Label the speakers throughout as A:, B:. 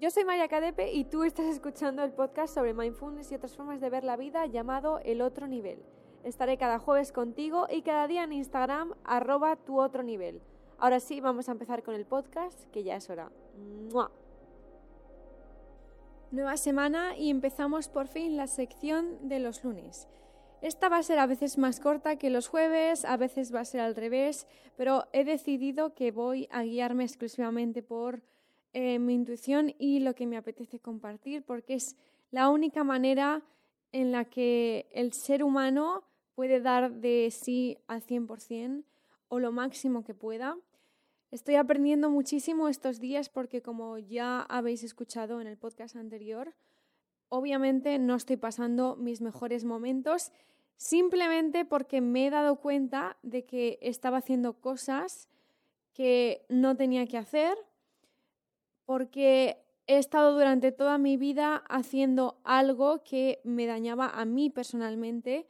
A: Yo soy María Cadepe y tú estás escuchando el podcast sobre mindfulness y otras formas de ver la vida llamado El Otro Nivel. Estaré cada jueves contigo y cada día en Instagram arroba tu otro nivel. Ahora sí, vamos a empezar con el podcast, que ya es hora. Nueva semana y empezamos por fin la sección de los lunes. Esta va a ser a veces más corta que los jueves, a veces va a ser al revés, pero he decidido que voy a guiarme exclusivamente por eh, mi intuición y lo que me apetece compartir, porque es la única manera en la que el ser humano puede dar de sí al 100% o lo máximo que pueda. Estoy aprendiendo muchísimo estos días porque como ya habéis escuchado en el podcast anterior, obviamente no estoy pasando mis mejores momentos simplemente porque me he dado cuenta de que estaba haciendo cosas que no tenía que hacer porque he estado durante toda mi vida haciendo algo que me dañaba a mí personalmente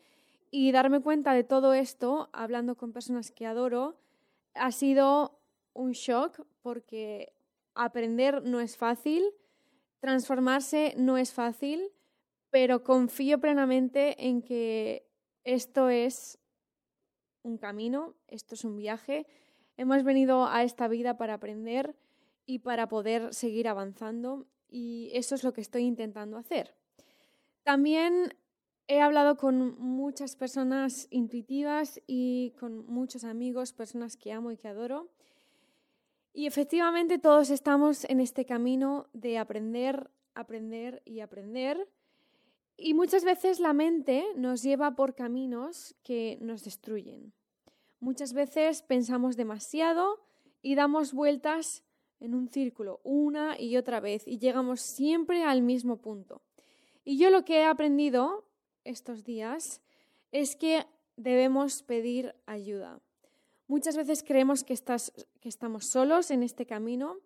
A: y darme cuenta de todo esto, hablando con personas que adoro, ha sido un shock porque aprender no es fácil, transformarse no es fácil, pero confío plenamente en que esto es un camino, esto es un viaje. Hemos venido a esta vida para aprender y para poder seguir avanzando y eso es lo que estoy intentando hacer. También he hablado con muchas personas intuitivas y con muchos amigos, personas que amo y que adoro. Y efectivamente todos estamos en este camino de aprender, aprender y aprender. Y muchas veces la mente nos lleva por caminos que nos destruyen. Muchas veces pensamos demasiado y damos vueltas en un círculo una y otra vez y llegamos siempre al mismo punto. Y yo lo que he aprendido estos días es que debemos pedir ayuda. Muchas veces creemos que, estás, que estamos solos en este camino,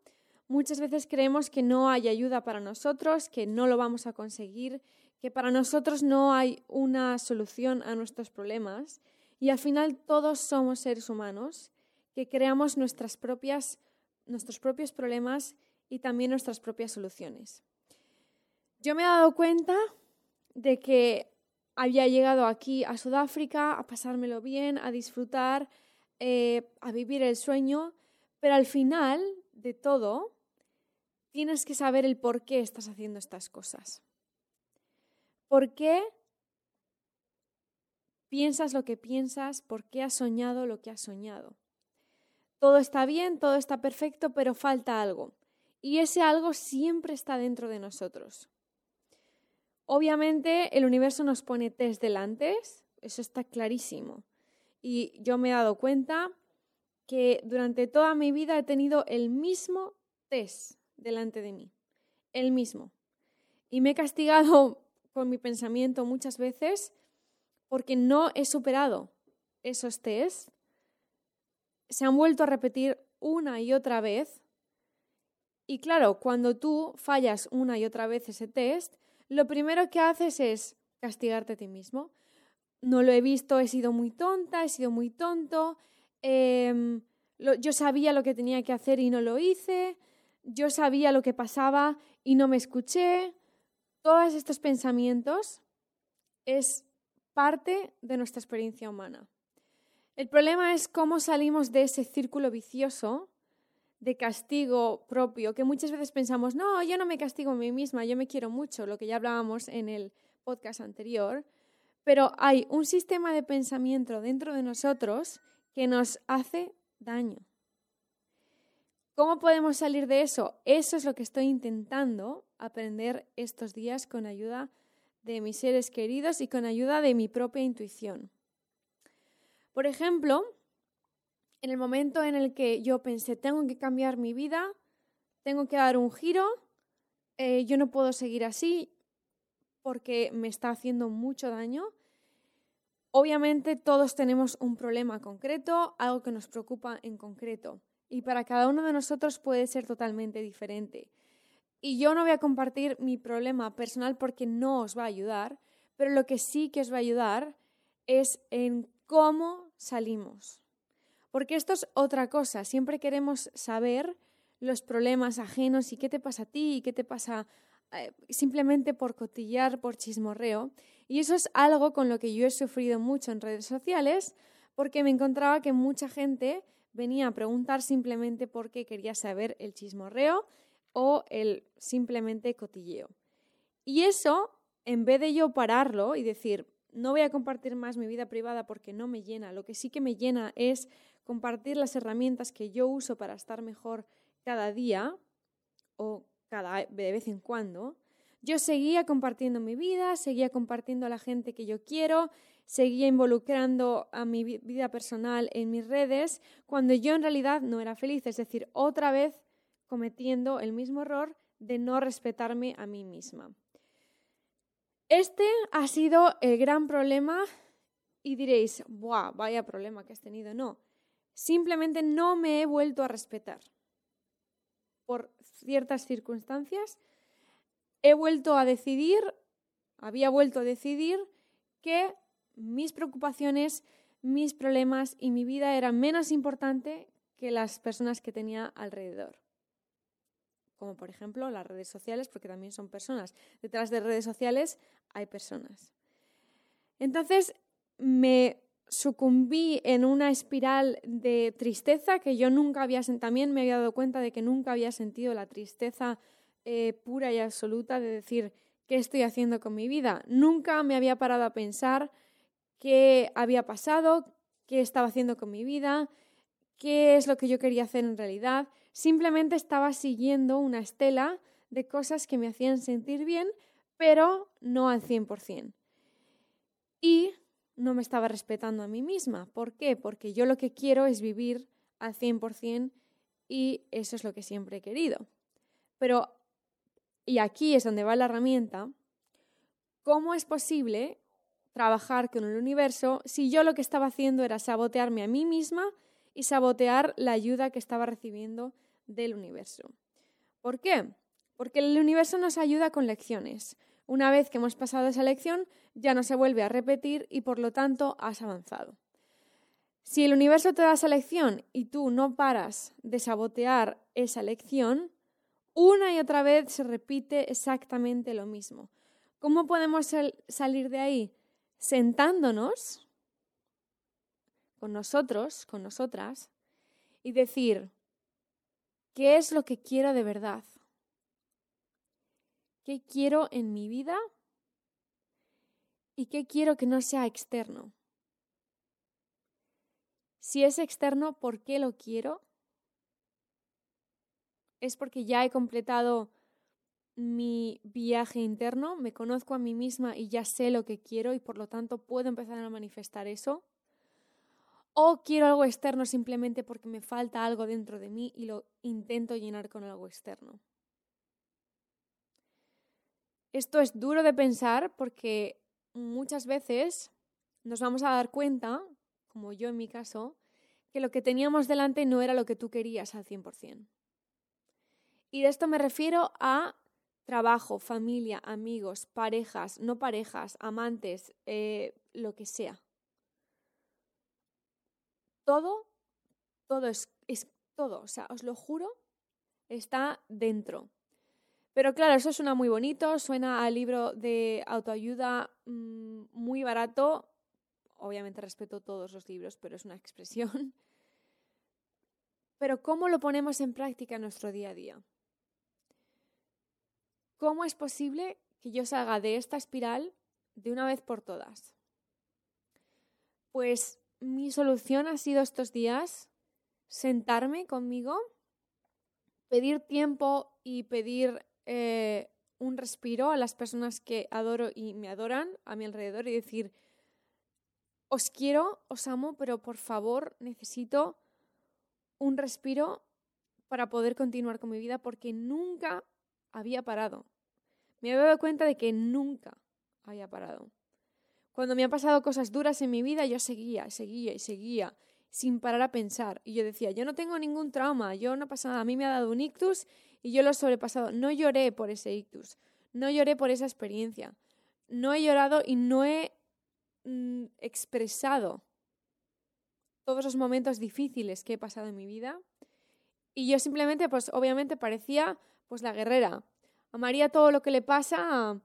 A: muchas veces creemos que no hay ayuda para nosotros, que no lo vamos a conseguir, que para nosotros no hay una solución a nuestros problemas y al final todos somos seres humanos que creamos nuestras propias nuestros propios problemas y también nuestras propias soluciones. Yo me he dado cuenta de que había llegado aquí a Sudáfrica a pasármelo bien, a disfrutar, eh, a vivir el sueño, pero al final de todo tienes que saber el por qué estás haciendo estas cosas. ¿Por qué piensas lo que piensas? ¿Por qué has soñado lo que has soñado? Todo está bien, todo está perfecto, pero falta algo. Y ese algo siempre está dentro de nosotros. Obviamente el universo nos pone test delante, eso está clarísimo. Y yo me he dado cuenta que durante toda mi vida he tenido el mismo test delante de mí, el mismo. Y me he castigado con mi pensamiento muchas veces porque no he superado esos tests se han vuelto a repetir una y otra vez. Y claro, cuando tú fallas una y otra vez ese test, lo primero que haces es castigarte a ti mismo. No lo he visto, he sido muy tonta, he sido muy tonto, em, yo sabía lo que tenía que hacer y no lo hice, yo sabía lo que pasaba y no me escuché. Todos estos pensamientos es parte de nuestra experiencia humana. El problema es cómo salimos de ese círculo vicioso de castigo propio, que muchas veces pensamos, no, yo no me castigo a mí misma, yo me quiero mucho, lo que ya hablábamos en el podcast anterior, pero hay un sistema de pensamiento dentro de nosotros que nos hace daño. ¿Cómo podemos salir de eso? Eso es lo que estoy intentando aprender estos días con ayuda de mis seres queridos y con ayuda de mi propia intuición. Por ejemplo, en el momento en el que yo pensé, tengo que cambiar mi vida, tengo que dar un giro, eh, yo no puedo seguir así porque me está haciendo mucho daño. Obviamente todos tenemos un problema concreto, algo que nos preocupa en concreto, y para cada uno de nosotros puede ser totalmente diferente. Y yo no voy a compartir mi problema personal porque no os va a ayudar, pero lo que sí que os va a ayudar es en cómo salimos. Porque esto es otra cosa, siempre queremos saber los problemas ajenos y qué te pasa a ti y qué te pasa eh, simplemente por cotillar, por chismorreo. Y eso es algo con lo que yo he sufrido mucho en redes sociales porque me encontraba que mucha gente venía a preguntar simplemente porque quería saber el chismorreo o el simplemente cotilleo. Y eso, en vez de yo pararlo y decir, no voy a compartir más mi vida privada porque no me llena, lo que sí que me llena es compartir las herramientas que yo uso para estar mejor cada día o cada de vez en cuando, yo seguía compartiendo mi vida, seguía compartiendo a la gente que yo quiero, seguía involucrando a mi vida personal en mis redes, cuando yo en realidad no era feliz, es decir, otra vez cometiendo el mismo error de no respetarme a mí misma. Este ha sido el gran problema y diréis, ¡buah! Vaya problema que has tenido. No, simplemente no me he vuelto a respetar. Por ciertas circunstancias, he vuelto a decidir, había vuelto a decidir que mis preocupaciones, mis problemas y mi vida eran menos importante que las personas que tenía alrededor como por ejemplo las redes sociales, porque también son personas. Detrás de redes sociales hay personas. Entonces me sucumbí en una espiral de tristeza que yo nunca había sentido, también me había dado cuenta de que nunca había sentido la tristeza eh, pura y absoluta de decir, ¿qué estoy haciendo con mi vida? Nunca me había parado a pensar qué había pasado, qué estaba haciendo con mi vida, qué es lo que yo quería hacer en realidad. Simplemente estaba siguiendo una estela de cosas que me hacían sentir bien, pero no al 100%. Y no me estaba respetando a mí misma. ¿Por qué? Porque yo lo que quiero es vivir al 100% y eso es lo que siempre he querido. Pero, y aquí es donde va la herramienta, ¿cómo es posible trabajar con el universo si yo lo que estaba haciendo era sabotearme a mí misma y sabotear la ayuda que estaba recibiendo del universo. ¿Por qué? Porque el universo nos ayuda con lecciones. Una vez que hemos pasado esa lección, ya no se vuelve a repetir y por lo tanto has avanzado. Si el universo te da esa lección y tú no paras de sabotear esa lección, una y otra vez se repite exactamente lo mismo. ¿Cómo podemos salir de ahí? Sentándonos con nosotros, con nosotras, y decir, ¿qué es lo que quiero de verdad? ¿Qué quiero en mi vida? ¿Y qué quiero que no sea externo? Si es externo, ¿por qué lo quiero? ¿Es porque ya he completado mi viaje interno, me conozco a mí misma y ya sé lo que quiero y por lo tanto puedo empezar a manifestar eso? O quiero algo externo simplemente porque me falta algo dentro de mí y lo intento llenar con algo externo. Esto es duro de pensar porque muchas veces nos vamos a dar cuenta, como yo en mi caso, que lo que teníamos delante no era lo que tú querías al 100%. Y de esto me refiero a trabajo, familia, amigos, parejas, no parejas, amantes, eh, lo que sea todo, todo es, todo, o sea, os lo juro, está dentro. Pero claro, eso suena muy bonito, suena a libro de autoayuda mm, muy barato. Obviamente respeto todos los libros, pero es una expresión. Pero ¿cómo lo ponemos en práctica en nuestro día a día? ¿Cómo es posible que yo salga de esta espiral de una vez por todas? Pues mi solución ha sido estos días sentarme conmigo, pedir tiempo y pedir eh, un respiro a las personas que adoro y me adoran a mi alrededor y decir, os quiero, os amo, pero por favor necesito un respiro para poder continuar con mi vida porque nunca había parado. Me había dado cuenta de que nunca había parado. Cuando me han pasado cosas duras en mi vida, yo seguía, seguía y seguía, sin parar a pensar. Y yo decía, yo no tengo ningún trauma, yo no pasa nada, a mí me ha dado un ictus y yo lo he sobrepasado. No lloré por ese ictus, no lloré por esa experiencia. No he llorado y no he mm, expresado todos los momentos difíciles que he pasado en mi vida Y yo simplemente, pues obviamente parecía pues la guerrera. A María todo lo que le pasa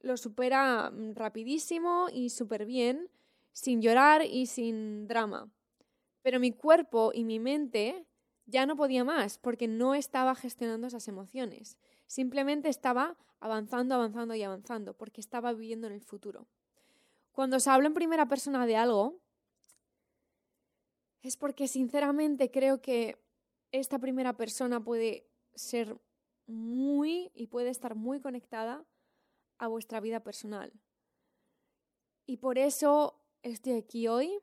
A: lo supera mm, rapidísimo y súper bien, sin llorar y sin drama. Pero mi cuerpo y mi mente ya no podía más porque no estaba gestionando esas emociones. Simplemente estaba avanzando, avanzando y avanzando porque estaba viviendo en el futuro. Cuando se habla en primera persona de algo, es porque sinceramente creo que esta primera persona puede ser muy y puede estar muy conectada a vuestra vida personal. Y por eso estoy aquí hoy,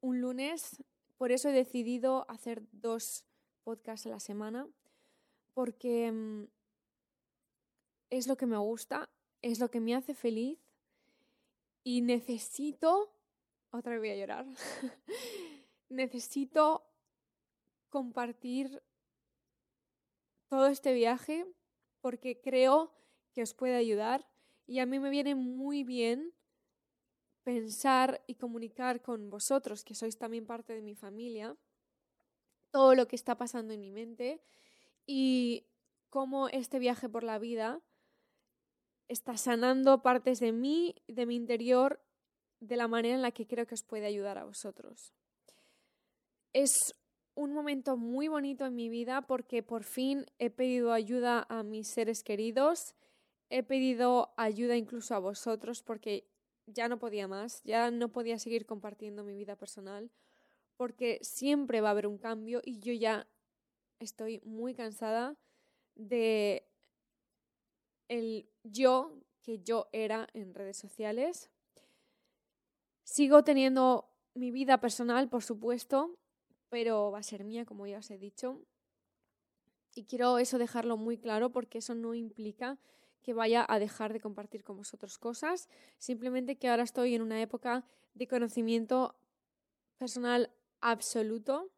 A: un lunes, por eso he decidido hacer dos podcasts a la semana, porque mm, es lo que me gusta, es lo que me hace feliz y necesito, otra vez voy a llorar, necesito compartir todo este viaje porque creo que os puede ayudar y a mí me viene muy bien pensar y comunicar con vosotros, que sois también parte de mi familia, todo lo que está pasando en mi mente y cómo este viaje por la vida está sanando partes de mí, de mi interior, de la manera en la que creo que os puede ayudar a vosotros. Es un momento muy bonito en mi vida porque por fin he pedido ayuda a mis seres queridos, he pedido ayuda incluso a vosotros porque ya no podía más, ya no podía seguir compartiendo mi vida personal porque siempre va a haber un cambio y yo ya estoy muy cansada de el yo que yo era en redes sociales. Sigo teniendo mi vida personal, por supuesto, pero va a ser mía, como ya os he dicho. Y quiero eso dejarlo muy claro porque eso no implica que vaya a dejar de compartir con vosotros cosas, simplemente que ahora estoy en una época de conocimiento personal absoluto.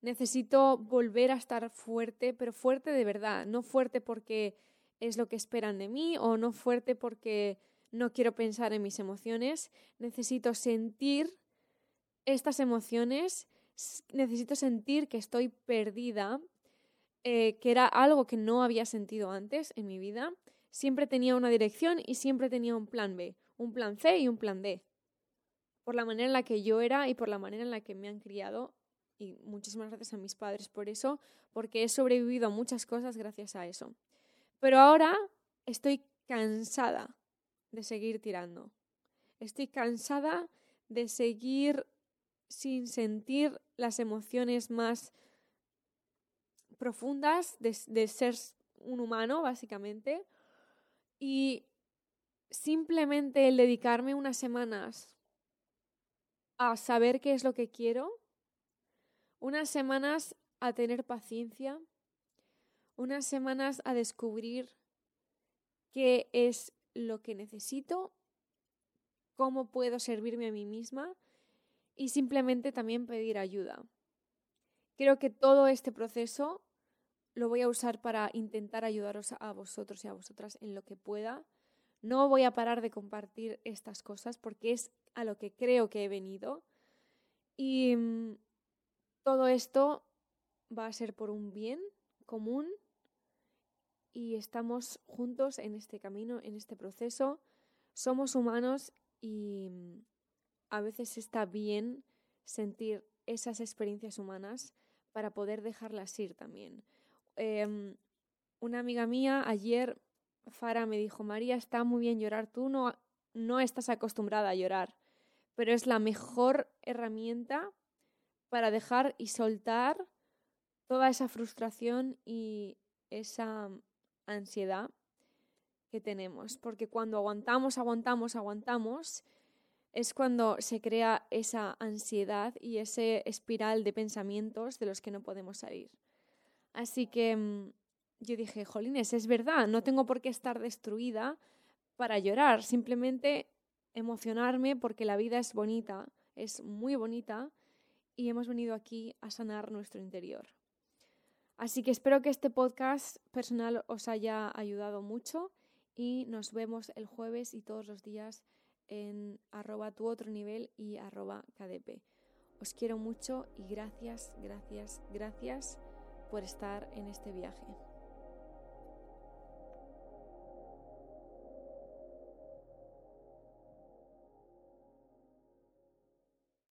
A: Necesito volver a estar fuerte, pero fuerte de verdad, no fuerte porque es lo que esperan de mí o no fuerte porque no quiero pensar en mis emociones. Necesito sentir estas emociones, necesito sentir que estoy perdida, eh, que era algo que no había sentido antes en mi vida. Siempre tenía una dirección y siempre tenía un plan B, un plan C y un plan D. Por la manera en la que yo era y por la manera en la que me han criado. Y muchísimas gracias a mis padres por eso, porque he sobrevivido a muchas cosas gracias a eso. Pero ahora estoy cansada de seguir tirando. Estoy cansada de seguir sin sentir las emociones más profundas de, ser un humano, básicamente. Y simplemente el dedicarme unas semanas a saber qué es lo que quiero, unas semanas a tener paciencia, unas semanas a descubrir qué es lo que necesito, cómo puedo servirme a mí misma y simplemente también pedir ayuda. Creo que todo este proceso lo voy a usar para intentar ayudaros a vosotros y a vosotras en lo que pueda. No voy a parar de compartir estas cosas porque es a lo que creo que he venido. Y mm, todo esto va a ser por un bien común y estamos juntos en este camino, en este proceso. Somos humanos y mm, a veces está bien sentir esas experiencias humanas para poder dejarlas ir también. Em, una amiga mía ayer, Fara, me dijo, María, está muy bien llorar, tú no, no estás acostumbrada a llorar, pero es la mejor herramienta para dejar y soltar toda esa frustración y esa ansiedad que tenemos, porque cuando aguantamos, aguantamos, aguantamos, es cuando se crea esa ansiedad y ese espiral de pensamientos de los que no podemos salir. Así que mm, yo dije, jolines, es verdad, no tengo por qué estar destruida para llorar, simplemente emocionarme porque la vida es bonita, es muy bonita y hemos venido aquí a sanar nuestro interior. Así que espero que este podcast personal os haya ayudado mucho y nos vemos el jueves y todos los días en arroba tu otro nivel y arroba KDP. Os quiero mucho y gracias, gracias, gracias por estar en este viaje.